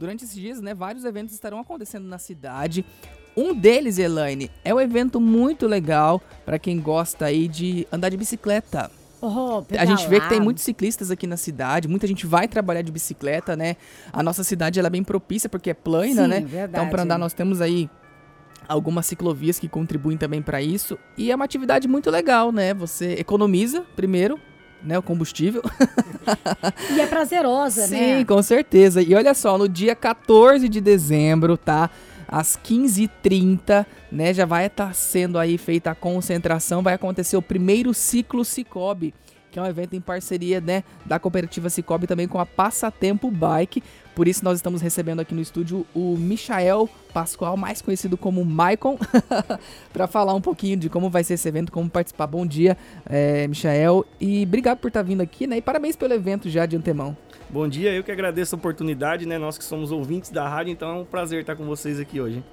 durante esses dias, né, vários eventos estarão acontecendo na cidade. Um deles, Elaine, é um evento muito legal para quem gosta aí de andar de bicicleta. Oh, a gente vê que tem muitos ciclistas aqui na cidade, muita gente vai trabalhar de bicicleta, né? A nossa cidade ela é bem propícia porque é plana, Sim, né? Verdade. Então, para andar, nós temos aí algumas ciclovias que contribuem também para isso. E é uma atividade muito legal, né? Você economiza, primeiro, né, o combustível. E é prazerosa, Sim, né? Sim, com certeza. E olha só, no dia 14 de dezembro, tá? Às 15h30, né? Já vai estar tá sendo aí feita a concentração. Vai acontecer o primeiro ciclo Cicobi, que é um evento em parceria, né? Da cooperativa Cicobi também com a Passatempo Bike. Por isso nós estamos recebendo aqui no estúdio o Michael Pascoal, mais conhecido como Maicon, para falar um pouquinho de como vai ser esse evento, como participar. Bom dia, é, Michael, e obrigado por estar tá vindo aqui, né? E parabéns pelo evento já de antemão. Bom dia, eu que agradeço a oportunidade, né? Nós que somos ouvintes da rádio, então é um prazer estar com vocês aqui hoje.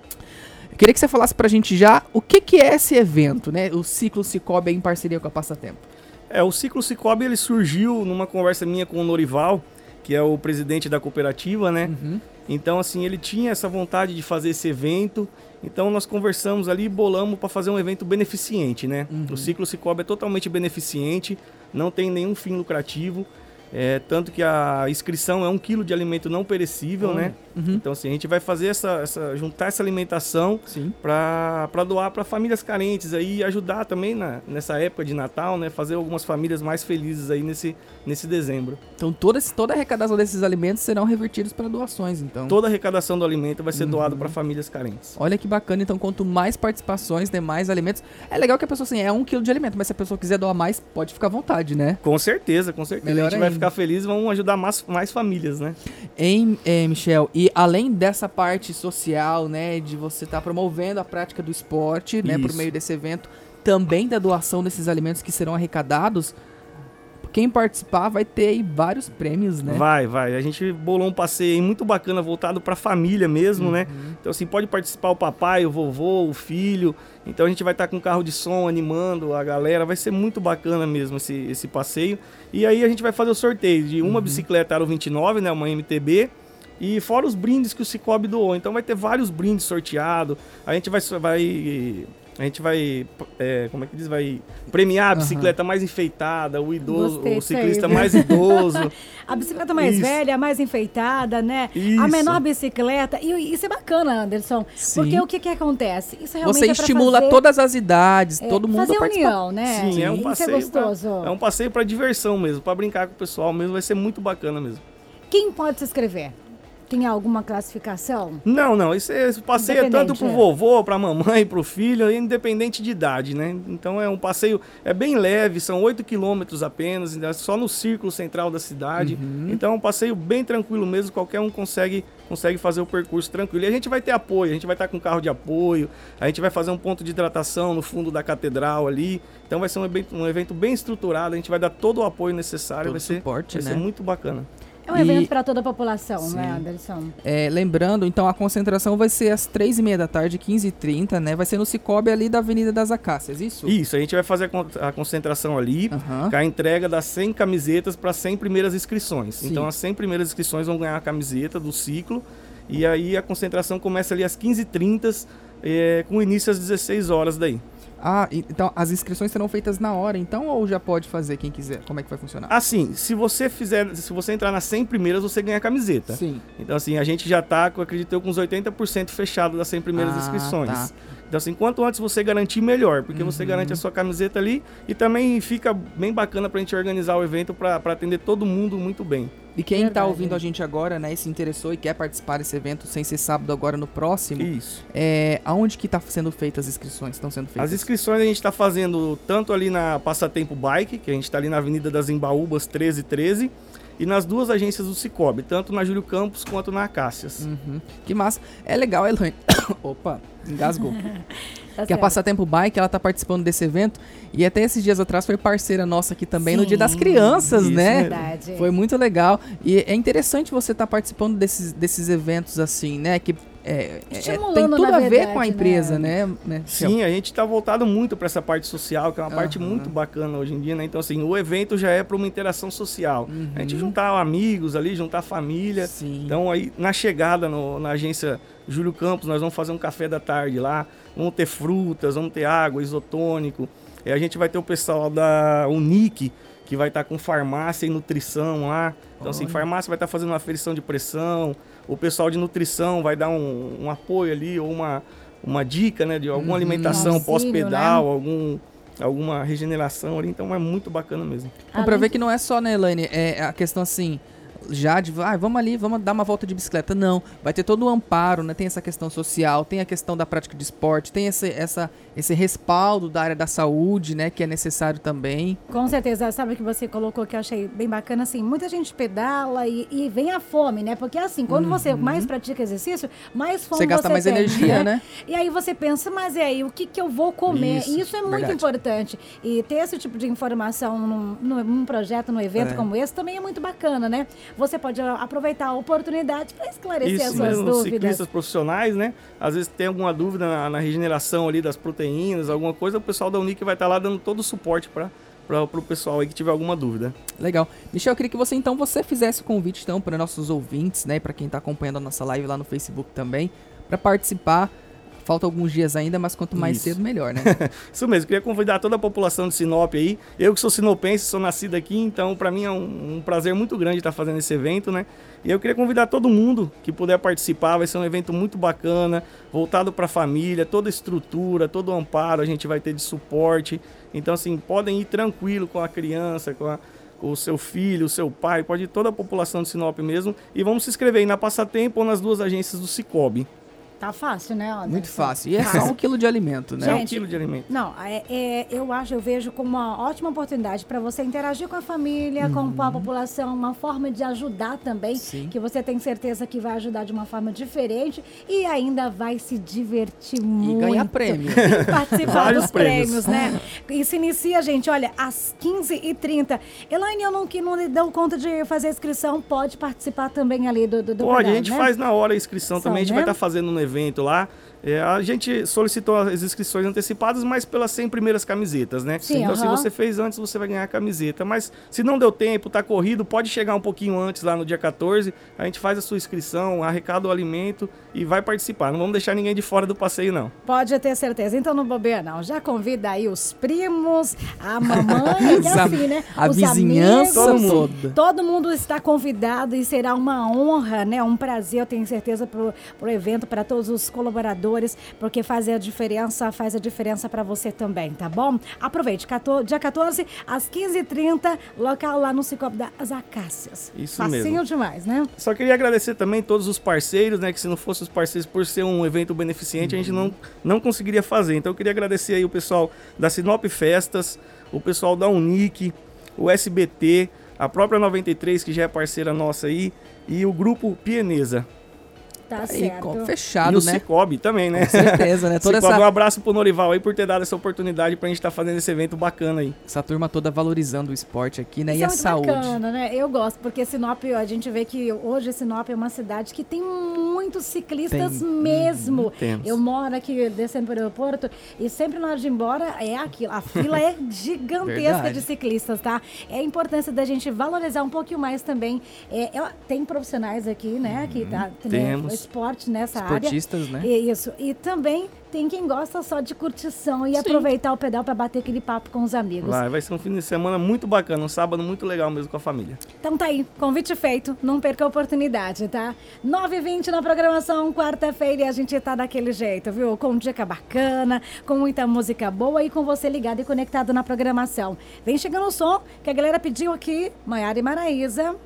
Eu queria que você falasse pra gente já o que, que é esse evento, né? O Ciclo Cicobi em parceria com a Passatempo. É, o Ciclo Cicobi ele surgiu numa conversa minha com o Norival, que é o presidente da cooperativa, né? Uhum. Então, assim, ele tinha essa vontade de fazer esse evento. Então, nós conversamos ali e bolamos para fazer um evento beneficente, né? Uhum. O Ciclo Cicobi é totalmente beneficente, não tem nenhum fim lucrativo. É, tanto que a inscrição é um quilo de alimento não perecível, né? Uhum. Então, assim, a gente vai fazer essa, essa juntar essa alimentação para doar para famílias carentes aí e ajudar também na, nessa época de Natal, né? Fazer algumas famílias mais felizes aí nesse, nesse dezembro. Então, toda, toda a arrecadação desses alimentos serão revertidos para doações, então? Toda a arrecadação do alimento vai ser uhum. doado para famílias carentes. Olha que bacana, então, quanto mais participações, né, mais alimentos. É legal que a pessoa, assim, é um quilo de alimento, mas se a pessoa quiser doar mais, pode ficar à vontade, né? Com certeza, com certeza. Melhor a gente ainda. vai ficar feliz e vamos ajudar mais, mais famílias, né? Hein, eh, Michel? E além dessa parte social, né, de você estar tá promovendo a prática do esporte, né, por meio desse evento, também da doação desses alimentos que serão arrecadados, quem participar vai ter aí vários prêmios, né? Vai, vai. A gente bolou um passeio muito bacana voltado para a família mesmo, né? uhum. né? Então assim, pode participar o papai, o vovô, o filho. Então a gente vai estar tá com carro de som animando a galera, vai ser muito bacana mesmo esse, esse passeio. E aí a gente vai fazer o sorteio de uma uhum. bicicleta Aro 29, né, uma MTB, e fora os brindes que o Cicobi doou. Então vai ter vários brindes sorteados. A gente vai, vai a gente vai, é, como é que diz, vai premiar a bicicleta uhum. mais enfeitada, o idoso, Gostei o ciclista aí, mais idoso. a bicicleta mais isso. velha, mais enfeitada, né? Isso. A menor bicicleta. E isso é bacana, Anderson. Sim. Porque o que que acontece? Isso realmente Você é estimula fazer, todas as idades, é, todo mundo fazer união, né? Sim, Sim, é um passeio. Isso é gostoso. Pra, é um passeio para diversão mesmo, para brincar com o pessoal mesmo, vai ser muito bacana mesmo. Quem pode se inscrever? Tem alguma classificação? Não, não. Isso, é, isso passeia tanto pro é. vovô, pra mamãe, pro filho, independente de idade, né? Então é um passeio, é bem leve, são 8 quilômetros apenas, só no círculo central da cidade. Uhum. Então é um passeio bem tranquilo mesmo, qualquer um consegue, consegue fazer o percurso tranquilo. E a gente vai ter apoio, a gente vai estar com carro de apoio, a gente vai fazer um ponto de hidratação no fundo da catedral ali. Então vai ser um evento, um evento bem estruturado, a gente vai dar todo o apoio necessário, todo vai, ser, suporte, vai né? ser muito bacana. É um e... evento para toda a população, Sim. né, Anderson? É, lembrando, então, a concentração vai ser às três e meia da tarde, 15h30, né? Vai ser no Cicobi ali da Avenida das Acácias, isso? Isso, a gente vai fazer a concentração ali, uhum. com a entrega das 100 camisetas para 100 primeiras inscrições. Sim. Então, as 100 primeiras inscrições vão ganhar a camiseta do ciclo, e aí a concentração começa ali às 15h30, é, com início às 16 horas daí. Ah, então as inscrições serão feitas na hora, então, ou já pode fazer quem quiser? Como é que vai funcionar? Assim, se você fizer, se você entrar nas 100 primeiras, você ganha a camiseta. Sim. Então, assim, a gente já tá, acredito eu, com uns 80% fechado das 100 primeiras ah, inscrições. Tá. Então, assim, quanto antes você garantir, melhor, porque uhum. você garante a sua camiseta ali e também fica bem bacana pra gente organizar o evento para atender todo mundo muito bem. E quem está ouvindo a gente agora, né, e se interessou e quer participar desse evento sem ser sábado agora no próximo, Isso. É, aonde que está sendo feitas as inscrições? Estão sendo feitas? As inscrições a gente está fazendo tanto ali na Passatempo Bike, que a gente está ali na Avenida das Embaúbas 1313, e nas duas agências do Cicobi, tanto na Júlio Campos quanto na Acácias. Uhum. Que massa. É legal, Elaine. Opa, engasgou. Tá que certo. a Passatempo Bike, ela tá participando desse evento e até esses dias atrás foi parceira nossa aqui também Sim, no Dia das Crianças, isso né? Verdade. Foi muito legal e é interessante você estar tá participando desses, desses eventos assim, né? Que é, é, tem tudo a ver verdade, com a empresa, né? né? né? Sim, a gente está voltado muito para essa parte social, que é uma uhum. parte muito bacana hoje em dia, né? Então, assim, o evento já é para uma interação social. Uhum. A gente uhum. juntar amigos ali, juntar família. Sim. Então, aí, na chegada no, na agência Júlio Campos, nós vamos fazer um café da tarde lá. Vamos ter frutas, vamos ter água, isotônico. E a gente vai ter o pessoal da Unic, que vai estar tá com farmácia e nutrição lá. Então, assim, Olha. assim, farmácia vai estar tá fazendo uma aferição de pressão, o pessoal de nutrição vai dar um, um apoio ali, ou uma, uma dica, né, de alguma uhum. alimentação pós-pedal, né? algum alguma regeneração ali, então é muito bacana mesmo. Então, pra ver que não é só, né, Elaine, é a questão assim, já de, ah, vamos ali, vamos dar uma volta de bicicleta. Não, vai ter todo o amparo, né? Tem essa questão social, tem a questão da prática de esporte, tem esse, essa, esse respaldo da área da saúde, né? Que é necessário também. Com certeza, sabe o que você colocou que eu achei bem bacana, assim, muita gente pedala e, e vem a fome, né? Porque assim, quando uhum. você mais pratica exercício, mais fome você gasta você mais tem, energia, né? E aí você pensa, mas e aí, o que, que eu vou comer? Isso, Isso é muito verdade. importante. E ter esse tipo de informação num, num projeto, num evento é. como esse, também é muito bacana, né? Você pode aproveitar a oportunidade para esclarecer Isso as suas mesmo, dúvidas. ciclistas profissionais, né? Às vezes tem alguma dúvida na, na, regeneração ali das proteínas, alguma coisa, o pessoal da Unic vai estar tá lá dando todo o suporte para para o pessoal aí que tiver alguma dúvida. Legal. Michel, eu queria que você então você fizesse o convite então para nossos ouvintes, né, para quem está acompanhando a nossa live lá no Facebook também, para participar Falta alguns dias ainda, mas quanto mais Isso. cedo, melhor, né? Isso mesmo. Queria convidar toda a população de Sinop aí. Eu que sou sinopense, sou nascido aqui, então para mim é um, um, prazer muito grande estar fazendo esse evento, né? E eu queria convidar todo mundo que puder participar. Vai ser um evento muito bacana, voltado para a família, toda a estrutura, todo o amparo a gente vai ter de suporte. Então, assim, podem ir tranquilo com a criança, com a o seu filho, o seu pai, pode ir toda a população de Sinop mesmo. E vamos se inscrever aí na Passatempo ou nas duas agências do Cicobi. Tá fácil, né? Anderson? Muito fácil. E é só um quilo de alimento, né? Gente, é um quilo de alimento. Não, é, é, eu acho, eu vejo como uma ótima oportunidade para você interagir com a família, uhum. com a população, uma forma de ajudar também, Sim. que você tem certeza que vai ajudar de uma forma diferente e ainda vai se divertir e muito. E ganhar prêmio. E participar dos prêmios. prêmios, né? E se inicia, gente, olha, às 15h30. Elaine, eu não, que não deu conta de fazer a inscrição, pode participar também ali do, do, do Pode, programa, a gente né? faz na hora a inscrição Só, também, a gente né? vai estar tá fazendo no evento lá. É, a gente solicitou as inscrições antecipadas, mas pelas 100 primeiras camisetas, né? Sim, então, se você fez antes, você vai ganhar a camiseta. Mas se não deu tempo, tá corrido, pode chegar um pouquinho antes, lá no dia 14. A gente faz a sua inscrição, arrecada o alimento e vai participar. Não vamos deixar ninguém de fora do passeio, não. Pode ter certeza. Então, não bobeia, não. Já convida aí os primos, a mamãe, e assim, né? A os vizinhança amigos, todo mundo. Todo mundo está convidado e será uma honra, né? Um prazer, eu tenho certeza, pro, pro evento, para todos os colaboradores porque faz a diferença, faz a diferença para você também, tá bom? Aproveite, 14, dia 14, às 15h30, local lá no Cicobi das Acácias. Isso Facinho mesmo. demais, né? Só queria agradecer também todos os parceiros, né? Que se não fossem os parceiros, por ser um evento beneficente, uhum. a gente não, não conseguiria fazer. Então eu queria agradecer aí o pessoal da Sinop Festas, o pessoal da Unic, o SBT, a própria 93, que já é parceira nossa aí, e o grupo Pieneza. Tá certo. fechado, e o né? Cicobi também, né? Com certeza, né? Toda Cicobi, essa... um abraço pro Norival aí por ter dado essa oportunidade pra gente estar tá fazendo esse evento bacana aí. Essa turma toda valorizando o esporte aqui, né? Isso e é a saúde. bacana, né? Eu gosto, porque Sinop, a gente vê que hoje Sinop é uma cidade que tem muitos ciclistas tem. mesmo. Hum, Eu moro aqui descendo para o aeroporto e sempre na hora de ir embora é aquilo. A fila é gigantesca de ciclistas, tá? É a importância da gente valorizar um pouquinho mais também. É, tem profissionais aqui, né? Que tá, Temos esporte nessa Esportistas, área. né? Isso. E também tem quem gosta só de curtição e Sim. aproveitar o pedal para bater aquele papo com os amigos. Vai, vai ser um fim de semana muito bacana, um sábado muito legal mesmo com a família. Então tá aí, convite feito, não perca a oportunidade, tá? 9h20 na programação, quarta-feira, e a gente tá daquele jeito, viu? Com dica bacana, com muita música boa e com você ligado e conectado na programação. Vem chegando o som que a galera pediu aqui, Maiara e Maraísa.